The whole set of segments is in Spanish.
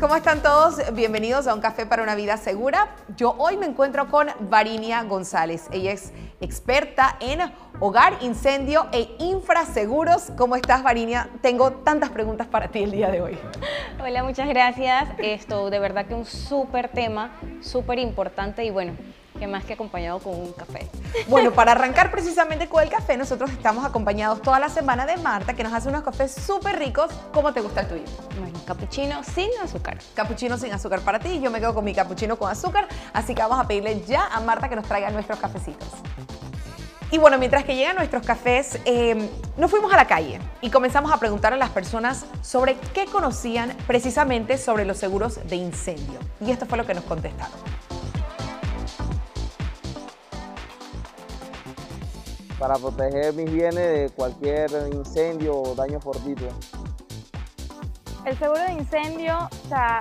¿Cómo están todos? Bienvenidos a Un Café para una Vida Segura. Yo hoy me encuentro con Varinia González. Ella es experta en hogar, incendio e infraseguros. ¿Cómo estás, Varinia? Tengo tantas preguntas para ti el día de hoy. Hola, muchas gracias. Esto de verdad que un súper tema, súper importante y bueno, que más que acompañado con un café. Bueno, para arrancar precisamente con el café, nosotros estamos acompañados toda la semana de Marta, que nos hace unos cafés súper ricos. ¿Cómo te gusta el tuyo? Bueno, capuchino sin azúcar. Capuchino sin azúcar para ti. Yo me quedo con mi capuchino con azúcar, así que vamos a pedirle ya a Marta que nos traiga nuestros cafecitos. Y bueno, mientras que llegan nuestros cafés, eh, nos fuimos a la calle y comenzamos a preguntar a las personas sobre qué conocían precisamente sobre los seguros de incendio. Y esto fue lo que nos contestaron. Para proteger mis bienes de cualquier incendio o daño fortuito. El seguro de incendio, o sea,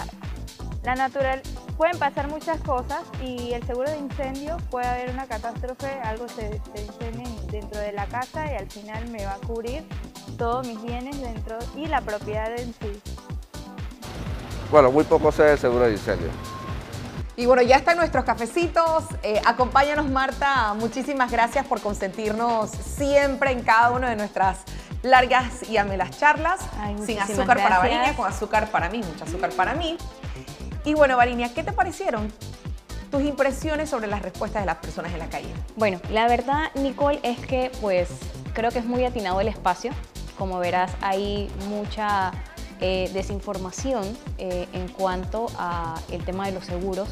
la natural, pueden pasar muchas cosas y el seguro de incendio puede haber una catástrofe, algo se, se incendie dentro de la casa y al final me va a cubrir todos mis bienes dentro y la propiedad en sí. Bueno, muy poco sé del seguro de incendio. Y bueno, ya están nuestros cafecitos. Eh, acompáñanos, Marta. Muchísimas gracias por consentirnos siempre en cada una de nuestras largas y amelas charlas. Ay, Sin azúcar para. Varinia, con azúcar para mí, mucho azúcar para mí. Y bueno, Varinia, ¿qué te parecieron tus impresiones sobre las respuestas de las personas en la calle? Bueno, la verdad, Nicole, es que pues creo que es muy atinado el espacio. Como verás, hay mucha eh, desinformación eh, en cuanto a el tema de los seguros.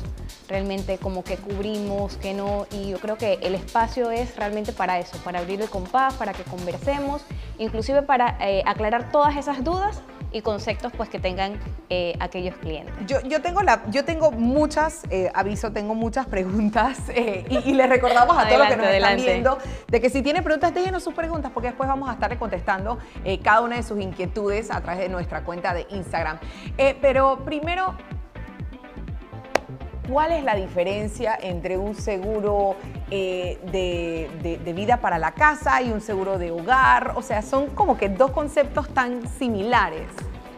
Realmente como que cubrimos, que no. Y yo creo que el espacio es realmente para eso, para abrir el compás, para que conversemos, inclusive para eh, aclarar todas esas dudas y conceptos pues que tengan eh, aquellos clientes. Yo, yo tengo, la, yo tengo muchas, eh, aviso, tengo muchas preguntas eh, y, y les recordamos a todos los que nos Adelante, están viendo de que si tienen preguntas, déjenos sus preguntas porque después vamos a estar contestando cada una de sus inquietudes a través de nuestra cuenta de Instagram. Pero primero, ¿cuál es la diferencia entre un seguro eh, de, de- de vida para la casa y un seguro de hogar? O sea, son como que dos conceptos tan similares.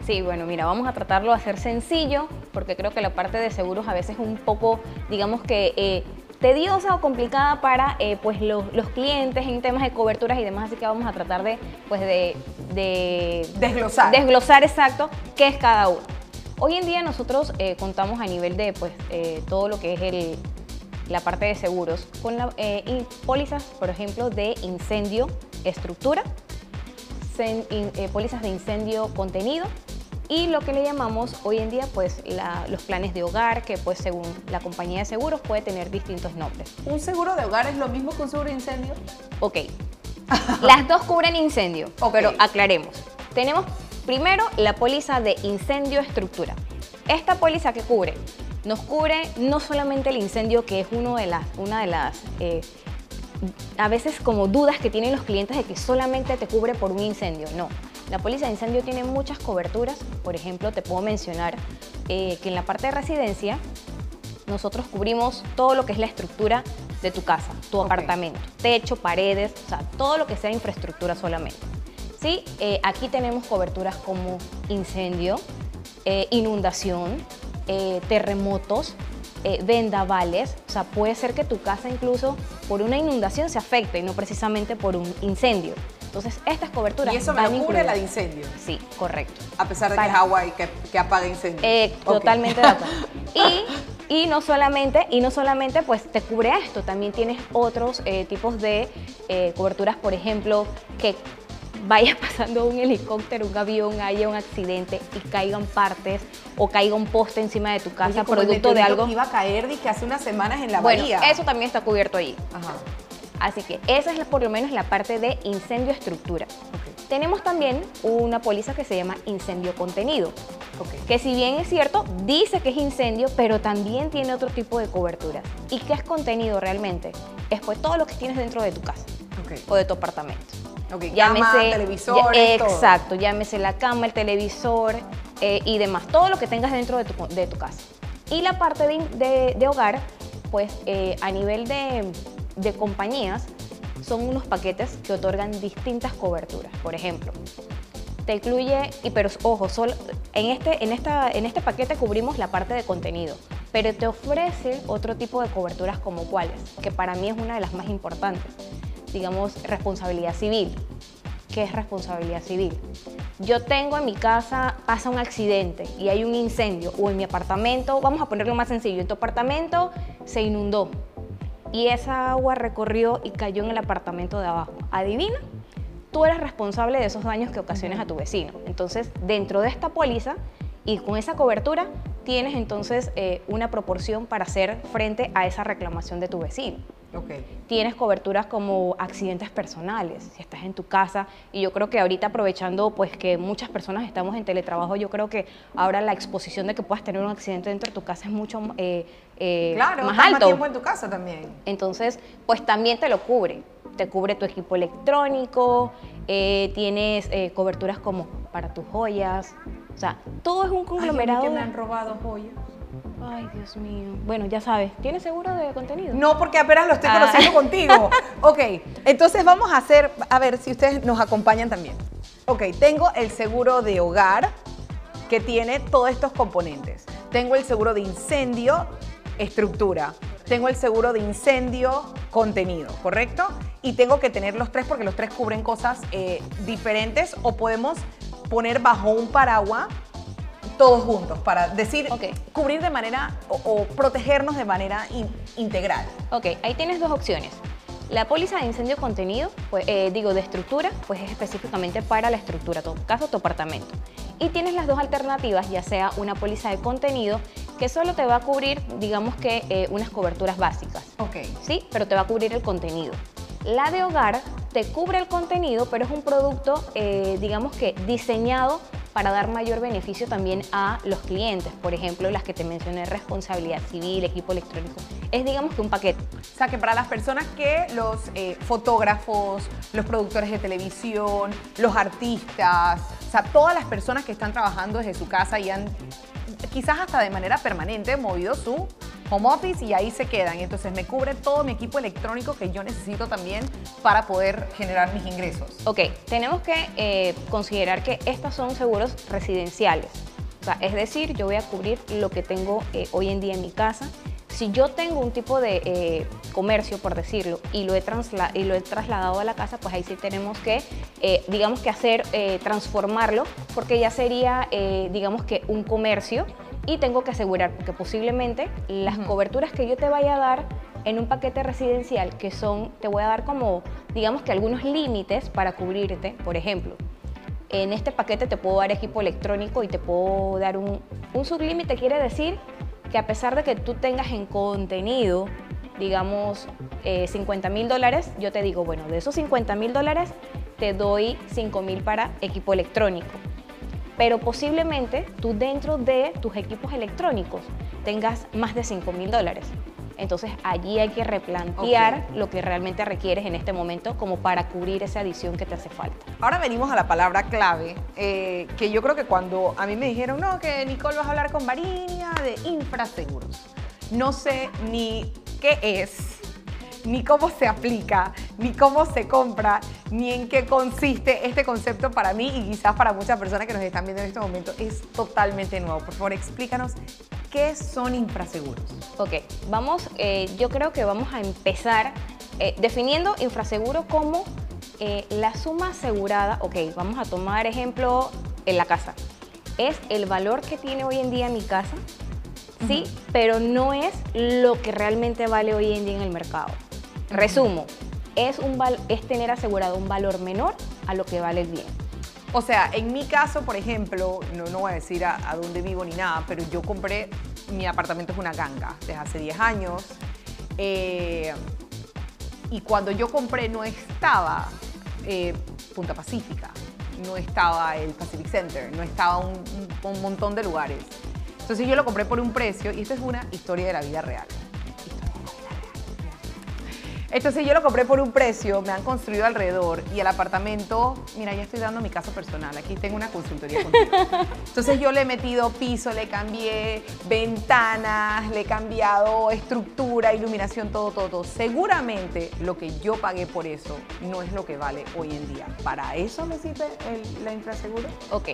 Sí, bueno, mira, vamos a tratarlo de hacer sencillo, porque creo que la parte de seguros a veces es un poco, digamos que, eh, tediosa o complicada para eh, pues los, los clientes en temas de coberturas y demás, así que vamos a tratar de, pues de, de Desglosar. desglosar exacto qué es cada uno. Hoy en día nosotros eh, contamos a nivel de pues eh, todo lo que es el, la parte de seguros con la, eh, pólizas, por ejemplo, de incendio, estructura, in- eh, pólizas de incendio contenido y lo que le llamamos hoy en día pues la- los planes de hogar que pues según la compañía de seguros puede tener distintos nombres. ¿Un seguro de hogar es lo mismo que un seguro de incendio? Ok, las dos cubren incendio, Ok. pero aclaremos. Tenemos primero la póliza de incendio estructura. Esta póliza que cubre nos cubre no solamente el incendio que es uno de las, una de las eh, a veces como dudas que tienen los clientes de que solamente te cubre por un incendio. No, la póliza de incendio tiene muchas coberturas. Por ejemplo, te puedo mencionar eh, que en la parte de residencia nosotros cubrimos todo lo que es la estructura de tu casa, tu apartamento, techo, paredes, o sea, todo lo que sea infraestructura solamente. Sí, eh, aquí tenemos coberturas como incendio, eh, inundación, eh, terremotos, vendavales, o sea, puede ser que tu casa incluso por una inundación se afecte y no precisamente por un incendio. Entonces, estas coberturas Y eso me lo cubre la de incendio. Sí, correcto. A pesar de que es agua y que, que apaga incendios. Eh. Totalmente de acuerdo. Y, y no solamente, y no solamente pues te cubre esto, también tienes otros eh, tipos de eh, coberturas, por ejemplo, que vaya pasando un helicóptero, un avión, haya un accidente y caigan partes o caiga un poste encima de tu casa Oye, producto de algo. que iba a caer que hace unas semanas en la Bueno, bahía. eso también está cubierto ahí. Ajá. Así que esa es por lo menos la parte de incendio estructura. Tenemos también una póliza que se llama incendio contenido que si bien es cierto, dice que es incendio, pero también tiene otro tipo de cobertura. ¿Y qué es contenido realmente? Es pues todo lo que tienes dentro de tu casa o de tu apartamento. Ok, cama, televisor, ya- todo. exacto, llámese la cama, el televisor eh, y demás, todo lo que tengas dentro de tu, de tu casa. Y la parte de, de- de hogar, pues eh, a nivel de, de compañías son unos paquetes que otorgan distintas coberturas. Por ejemplo, te incluye, y pero ojo, solo, en, este, en, esta, en este paquete cubrimos la parte de contenido, pero te ofrece otro tipo de coberturas como cuáles, que para mí es una de las más importantes. Digamos, responsabilidad civil. ¿Qué es responsabilidad civil? Yo tengo en mi casa, pasa un accidente y hay un incendio, o en mi apartamento, vamos a ponerlo más sencillo, en tu apartamento se inundó y esa agua recorrió y cayó en el apartamento de abajo. Adivina, tú eres responsable de esos daños que ocasiones a tu vecino. Entonces, dentro de esta póliza y con esa cobertura, tienes entonces eh, una proporción para hacer frente a esa reclamación de tu vecino. Ok. Tienes coberturas como accidentes personales, si estás en tu casa. Y yo creo que ahorita aprovechando pues que muchas personas estamos en teletrabajo, yo creo que ahora la exposición de que puedas tener un accidente dentro de tu casa es mucho eh, eh, Claro, más alto. más tiempo en tu casa también. Entonces, pues también te lo cubre. Te cubre tu equipo electrónico, eh, tienes eh, coberturas como para tus joyas. O sea, todo es un Ay, conglomerado. que me han robado joyas. Ay, Dios mío. Bueno, ya sabes, ¿tienes seguro de contenido? No, porque apenas lo estoy Ah. conociendo contigo. Ok, entonces vamos a hacer, a ver si ustedes nos acompañan también. Ok, tengo el seguro de hogar que tiene todos estos componentes. Tengo el seguro de incendio, estructura. Tengo el seguro de incendio, contenido, ¿correcto? Y tengo que tener los tres porque los tres cubren cosas eh, diferentes o podemos poner bajo un paraguas todos juntos para decir, cubrir de manera o, o protegernos de manera in- integral. Ok, ahí tienes dos opciones. La póliza de incendio contenido, pues, eh, digo, de estructura, pues es específicamente para la estructura, tu caso, tu apartamento. Y tienes las dos alternativas, ya sea una póliza de contenido, que solo te va a cubrir, digamos que, eh, unas coberturas básicas. Ok. ¿sí? Pero te va a cubrir el contenido. La de hogar te cubre el contenido, pero es un producto, eh, digamos que diseñado para dar mayor beneficio también a los clientes. Por ejemplo, las que te mencioné, responsabilidad civil, equipo electrónico. Es, digamos que un paquete. O sea, que para las personas que los eh, fotógrafos, los productores de televisión, los artistas, o sea, todas las personas que están trabajando desde su casa y han quizás hasta de manera permanente movido su home office y ahí se quedan. Entonces me cubre todo mi equipo electrónico que yo necesito también para poder generar mis ingresos. Ok, tenemos que eh, considerar que estos son seguros residenciales. O sea, es decir, yo voy a cubrir lo que tengo eh, hoy en día en mi casa. Si yo tengo un tipo de eh, comercio, por decirlo, y lo, he y lo he trasladado a la casa, pues ahí sí tenemos que, eh, digamos que hacer, eh, transformarlo, porque ya sería, eh, digamos que un comercio y tengo que asegurar, porque posiblemente las coberturas que yo te vaya a dar en un paquete residencial, que son, te voy a dar como, digamos que algunos límites para cubrirte, por ejemplo, en este paquete te puedo dar equipo electrónico y te puedo dar un, un sublímite, quiere decir que a pesar de que tú tengas en contenido, digamos, eh, 50 mil dólares, yo te digo, bueno, de esos 50 mil dólares te doy 5 mil para equipo electrónico. Pero posiblemente tú dentro de tus equipos electrónicos tengas más de 5 mil dólares. Entonces allí hay que replantear lo que realmente requieres en este momento como para cubrir esa adición que te hace falta. Ahora venimos a la palabra clave, eh, que yo creo que cuando a mí me dijeron, no, que Nicole vas a hablar con Varinia de infraseguros. No sé ni qué es, ni cómo se aplica, ni cómo se compra, ni en qué consiste este concepto para mí y quizás para muchas personas que nos están viendo en este momento es totalmente nuevo. Por favor, explícanos qué son infraseguros. Ok, vamos, eh, yo creo que vamos a empezar eh, definiendo infraseguro como eh, la suma asegurada. Ok, vamos a tomar ejemplo en la casa. Es el valor que tiene hoy en día mi casa, sí, pero no es lo que realmente vale hoy en día en el mercado. Resumo, es, un es tener asegurado un valor menor a lo que vale el bien. O sea, en mi caso, por ejemplo, no, no voy a decir a, dónde vivo ni nada, pero yo compré, mi apartamento es una ganga desde hace 10 años. eh, y cuando yo compré no estaba eh, Punta Pacífica, no estaba el Pacific Center, no estaba un, un- un montón de lugares. Entonces yo lo compré por un precio y esto es una historia de la vida real. Entonces yo lo compré por un precio, me han construido alrededor y el apartamento, mira, ya estoy dando mi caso personal, aquí tengo una consultoría contigo. Entonces yo le he metido piso, le cambié ventanas, le he cambiado estructura, iluminación, todo, todo, todo. Seguramente lo que yo pagué por eso no es lo que vale hoy en día. ¿Para eso me el, la infraseguro? Ok,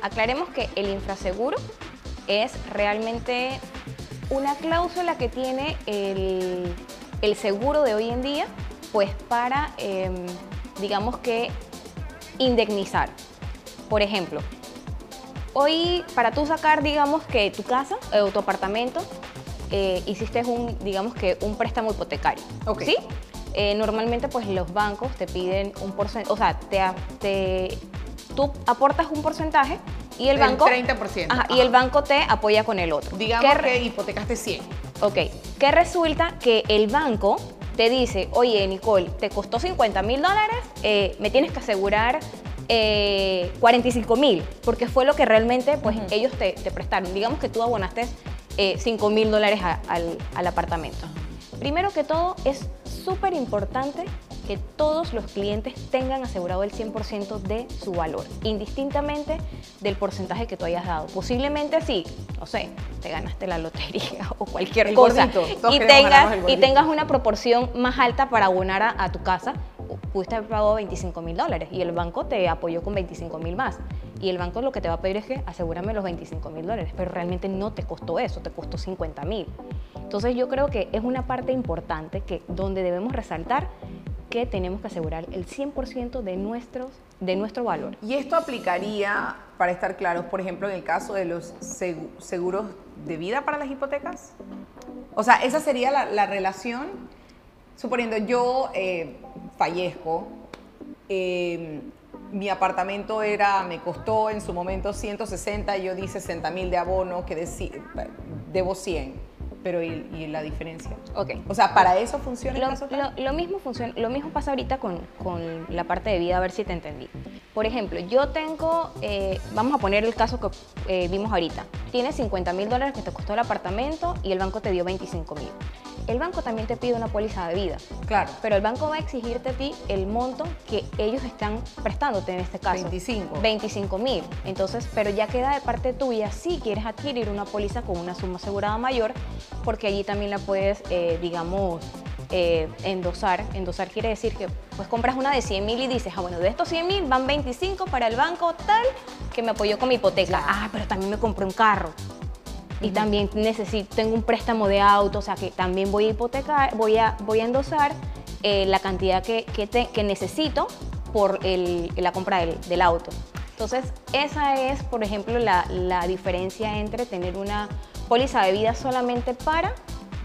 aclaremos que el infraseguro es realmente una cláusula que tiene el, el seguro de hoy en día, pues para, em, digamos que, indemnizar. Por ejemplo, hoy para tú sacar, digamos que tu casa eh, o tu apartamento, eh, hiciste un, digamos que un préstamo hipotecario. Ok. ¿Sí? Eh, normalmente pues los bancos te piden un porcentaje, o sea, te, te- tú aportas un porcentaje y el Del banco... 30%, Ajá, y ajá. el banco te apoya con el otro. Digamos ¿Qué re- que hipotecaste 100. Ok, que resulta que el banco te dice, oye Nicole, te costó 50 mil dólares, eh, me tienes que asegurar eh, 45 mil, porque fue lo que realmente pues, ellos te, te prestaron. Digamos que tú abonaste eh, 5 mil dólares al, al apartamento. Primero que todo, es súper importante que todos los clientes tengan asegurado el 100% de su valor, indistintamente del porcentaje que tú hayas dado. Posiblemente sí, no sé, te ganaste la lotería o cualquier El cosa gordito, y tengas, y tengas una proporción más alta para abonar a, a tu casa, pudiste haber pagado 25 mil dólares y el banco te apoyó con 25 mil más. Y el banco lo que te va a pedir es que asegúrame los 25 mil dólares, pero realmente no te costó eso, te costó 50 mil. Entonces yo creo que es una parte importante que donde debemos resaltar que tenemos que asegurar el 100% de, nuestros, de nuestro valor. Y esto aplicaría, para estar claros, por ejemplo, en el caso de los segu- seguros de vida para las hipotecas. O sea, esa sería la, la relación. Suponiendo yo eh, fallezco, eh, mi apartamento era, me costó en su momento 160, yo di 60 mil de abono, que debo 100. Pero ¿y, y la diferencia? Ok. O sea, ¿para eso funciona el Lo, caso lo mismo funciona, lo mismo pasa ahorita con, con la parte de vida, a ver si te entendí. Por ejemplo, yo tengo, eh, vamos a poner el caso que eh, vimos ahorita. Tienes 50 mil dólares que te costó el apartamento y el banco te dio 25 mil. El banco también te pide una póliza de vida. Claro. Pero el banco va a exigirte a ti el monto que ellos están prestándote en este caso. 25. 25 mil. Entonces, pero ya queda de parte tuya si quieres adquirir una póliza con una suma asegurada mayor, porque allí también la puedes, eh, digamos, eh, endosar. Endosar quiere decir que pues compras una de 100 mil y dices, ah, bueno, de estos 100 mil van 25 para el banco tal que me apoyó con mi hipoteca. Ah, pero también me compré un carro. Y también necesito, tengo un préstamo de auto, o sea que también voy a hipotecar, voy a, voy a endosar eh, la cantidad que, que, necesito por el- la compra del, del auto. Entonces, esa es, por ejemplo, la, la diferencia entre tener una póliza de vida solamente para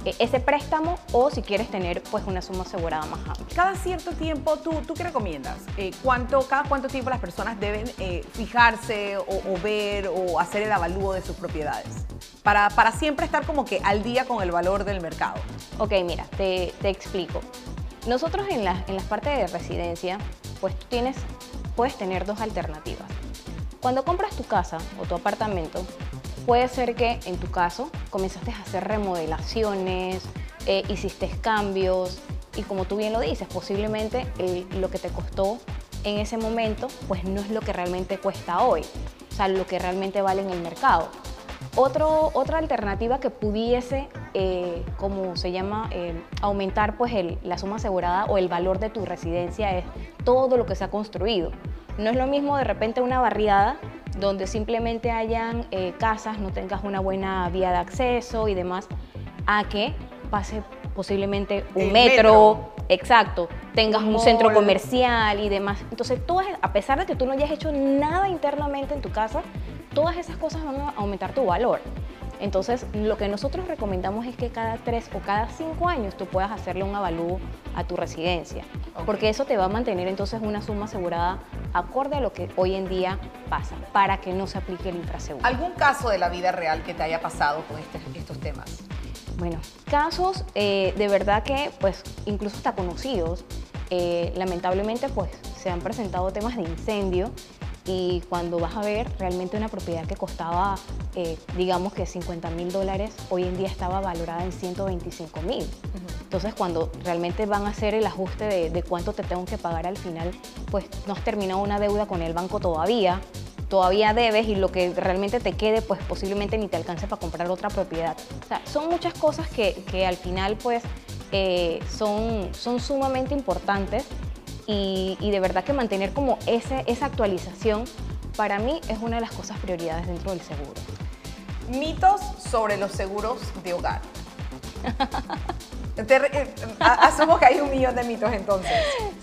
eh, ese préstamo o si quieres tener pues una suma asegurada más amplia. Cada cierto tiempo, ¿tú, tú qué recomiendas? Eh, ¿cuánto, ¿Cada cuánto tiempo las personas deben fijarse o, o ver o hacer el avalúo de sus propiedades? Para, para siempre estar como que al día con el valor del mercado. Ok, mira, te, te explico. Nosotros en, la- en partes de residencia, pues tienes, puedes tener dos alternativas. Cuando compras tu casa o tu apartamento, puede ser que en tu caso comenzaste a hacer remodelaciones, eh, hiciste cambios y como tú bien lo dices, posiblemente lo que te costó en ese momento, pues no es lo que realmente cuesta hoy, o sea, lo que realmente vale en el mercado. Otro, otra alternativa que pudiese, eh, como se llama, eh, aumentar pues el- la suma asegurada o el valor de tu residencia es todo lo que se ha construido. No es lo mismo de repente una barriada donde simplemente hayan eh, casas, no tengas una buena vía de acceso y demás, a que pase posiblemente un metro, metro. exacto, tengas Un un centro comercial y demás. Entonces, todas, a pesar de que tú no hayas hecho nada internamente en tu casa, todas esas cosas van a aumentar tu valor. Entonces, lo que nosotros recomendamos es que cada tres o cada cinco años tú puedas hacerle un avalúo a tu residencia, porque eso te va a mantener entonces una suma asegurada acorde a lo que hoy en día pasa, para que no se aplique el infraseguro. ¿Algún caso de la vida real que te haya pasado con este- estos temas? Bueno, casos eh, de verdad que, pues, incluso hasta conocidos, eh, lamentablemente, pues, se han presentado temas de incendio y cuando vas a ver realmente una propiedad que costaba, eh, digamos que 50 mil dólares, hoy en día estaba valorada en 125 mil. Entonces, cuando realmente van a hacer el ajuste de, de cuánto te tengo que pagar al final, pues no has terminado una deuda con el banco todavía, todavía debes y lo que realmente te quede, pues posiblemente ni te alcance para comprar otra propiedad. O sea, son muchas cosas que, que al final, pues, eh, son, son sumamente importantes y, y de verdad que mantener como ese, esa actualización para mí es una de las cosas prioridades dentro del seguro. Mitos sobre los seguros de hogar. Eh, asumo que hay un millón de mitos entonces.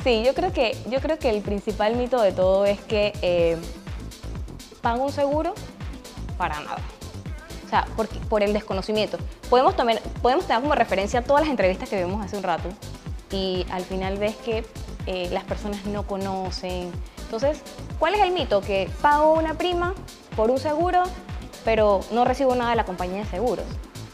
Sí, yo creo que, yo creo que el principal mito de todo es que eh, pago un seguro para nada. O sea, por, por el desconocimiento. Podemos, también, podemos tener como referencia todas las entrevistas que vimos hace un rato y al final ves que eh, las personas no conocen. Entonces, ¿cuál es el mito? Que pago una prima por un seguro, pero no recibo nada de la compañía de seguros.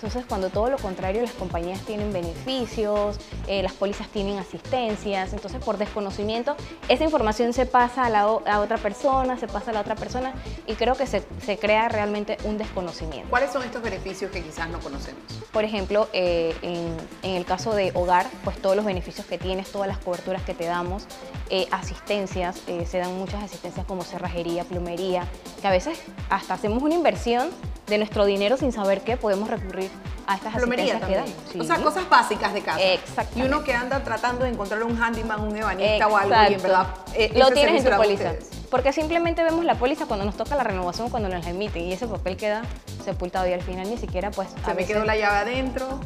Entonces, cuando todo lo contrario, las compañías tienen beneficios, eh, las pólizas tienen asistencias, entonces por desconocimiento, esa información se pasa a, la o- a otra persona, se pasa a la otra persona y creo que se, se crea realmente un desconocimiento. ¿Cuáles son estos beneficios que quizás no conocemos? Por ejemplo, eh, en, en el caso de hogar, pues todos los beneficios que tienes, todas las coberturas que te damos, eh, asistencias, se dan muchas asistencias como cerrajería, plomería, que a veces hasta hacemos una inversión de nuestro dinero sin saber qué podemos recurrir a estas Plomería también. que dan. O sea, Sí. cosas básicas de casa. Exactamente. Y uno que anda tratando de encontrar un handyman, un ebanista o algo, y en Exacto. verdad eh, lo tienes en tu póliza. Porque simplemente vemos la póliza cuando nos toca la renovación, cuando nos la emiten y ese papel queda sepultado y al final ni siquiera pues a Se me veces- quedó la llave adentro.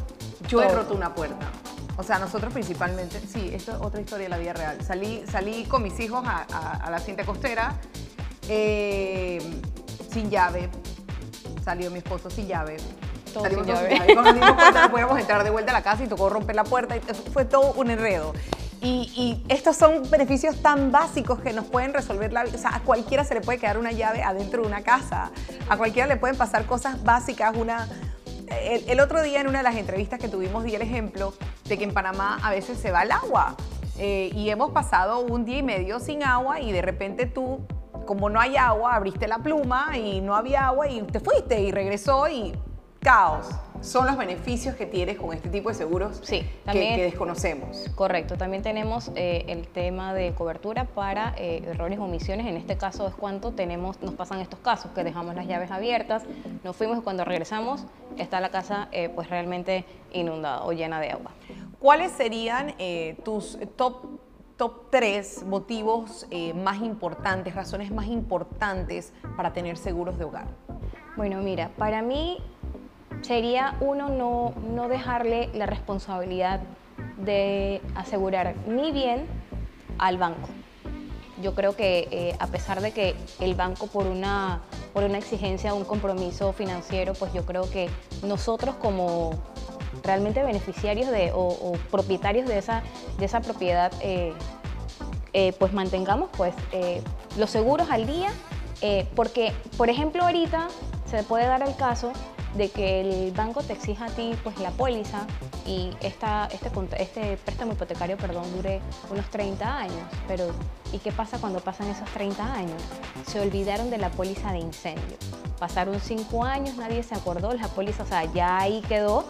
Yo he roto una puerta. O sea, nosotros principalmente, sí, esto es otra historia de la vida real. Salí, salí con mis hijos a, a- a la cinta costera eh, sin llave. Salió mi esposo sin llave. Todo Salimos sin llave. Nos dimos cuenta no podíamos entrar de vuelta a la casa y tocó romper la puerta. Y fue todo un enredo. Y, y estos son beneficios tan básicos que nos pueden resolver la vida. O sea, a cualquiera se le puede quedar una llave adentro de una casa. A cualquiera le pueden pasar cosas básicas. Una, el, el otro día en una de las entrevistas que tuvimos di el ejemplo de que en Panamá a veces se va el agua. Eh, y hemos pasado un día y medio sin agua y de repente tú, como no hay agua, abriste la pluma y no había agua y te fuiste y regresó y caos. Son los beneficios que tienes con este tipo de seguros Sí, que- también- que, desconocemos. Correcto, también tenemos eh, el tema de cobertura para eh, errores o omisiones. En este caso es cuando tenemos, nos pasan estos casos, que dejamos las llaves abiertas, nos fuimos y cuando regresamos está la casa eh, pues realmente inundada o llena de agua. ¿Cuáles serían tus top, top tres motivos eh, más importantes, razones más importantes para tener seguros de hogar? Bueno, mira, para mí sería uno no, no dejarle la responsabilidad de asegurar mi bien al banco. Yo creo que eh, a pesar de que el banco por una, por una exigencia, un compromiso financiero, pues yo creo que nosotros como realmente beneficiarios de, o, propietarios de esa, de esa propiedad, eh, eh, pues mantengamos pues, los seguros al día, porque, por ejemplo, ahorita se puede dar el caso de que el banco te exija a ti pues, la póliza y esta, este, este préstamo hipotecario perdón, dure unos 30 años. Pero, ¿y qué pasa cuando pasan esos 30 años? Se olvidaron de la póliza de incendio. Pasaron 5 años, nadie se acordó, la póliza, o sea, ya ahí quedó.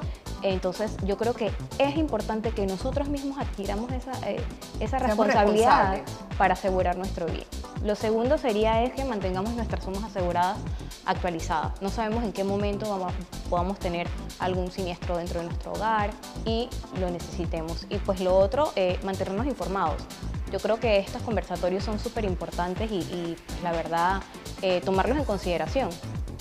Entonces, yo creo que es importante que nosotros mismos adquiramos esa, eh, esa responsabilidad para asegurar nuestro bien. Lo segundo sería es que mantengamos nuestras sumas aseguradas actualizadas. No sabemos en qué momento vamos, podamos tener algún siniestro dentro de nuestro hogar y lo necesitemos. Y pues lo otro, eh, mantenernos informados. Yo creo que estos conversatorios son súper importantes y, y, pues, la verdad eh, tomarlos en consideración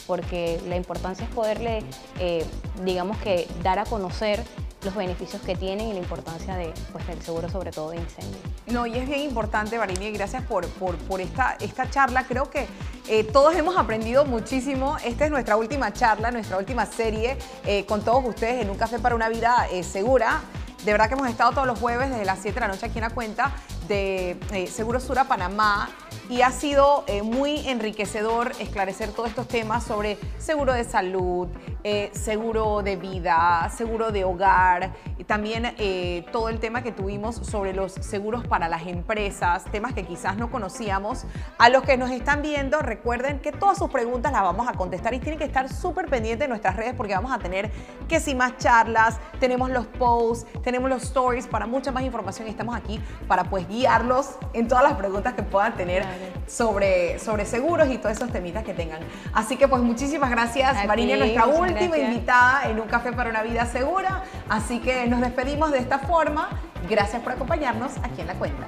porque la importancia es poderle, eh, digamos que, dar a conocer los beneficios que tienen y la importancia de, pues, del seguro, sobre todo de incendio. No, y es bien importante, Marini, y gracias por, por, por esta, esta charla. Creo que eh, todos hemos aprendido muchísimo. Esta es nuestra última charla, nuestra última serie eh, con todos ustedes en Un Café para una Vida Segura. De verdad que hemos estado todos los jueves desde las 7 de la noche aquí en la cuenta de Seguro Sura Panamá. Y ha sido eh, muy enriquecedor esclarecer todos estos temas sobre seguro de salud, eh, seguro de vida, seguro de hogar, y también eh, todo el tema que tuvimos sobre los seguros para las empresas, temas que quizás no conocíamos. A los que nos están viendo, recuerden que todas sus preguntas las vamos a contestar y tienen que estar súper pendientes de nuestras redes porque vamos a tener que si más charlas, tenemos los posts, tenemos los stories para mucha más información y estamos aquí para pues guiarlos en todas las preguntas que puedan tener sobre, sobre seguros y todos esos temitas que tengan. Así que pues muchísimas gracias A Marina, ti, nuestra última gracias. invitada en un café para una vida segura. Así que nos despedimos de esta forma. Gracias por acompañarnos aquí en la cuenta.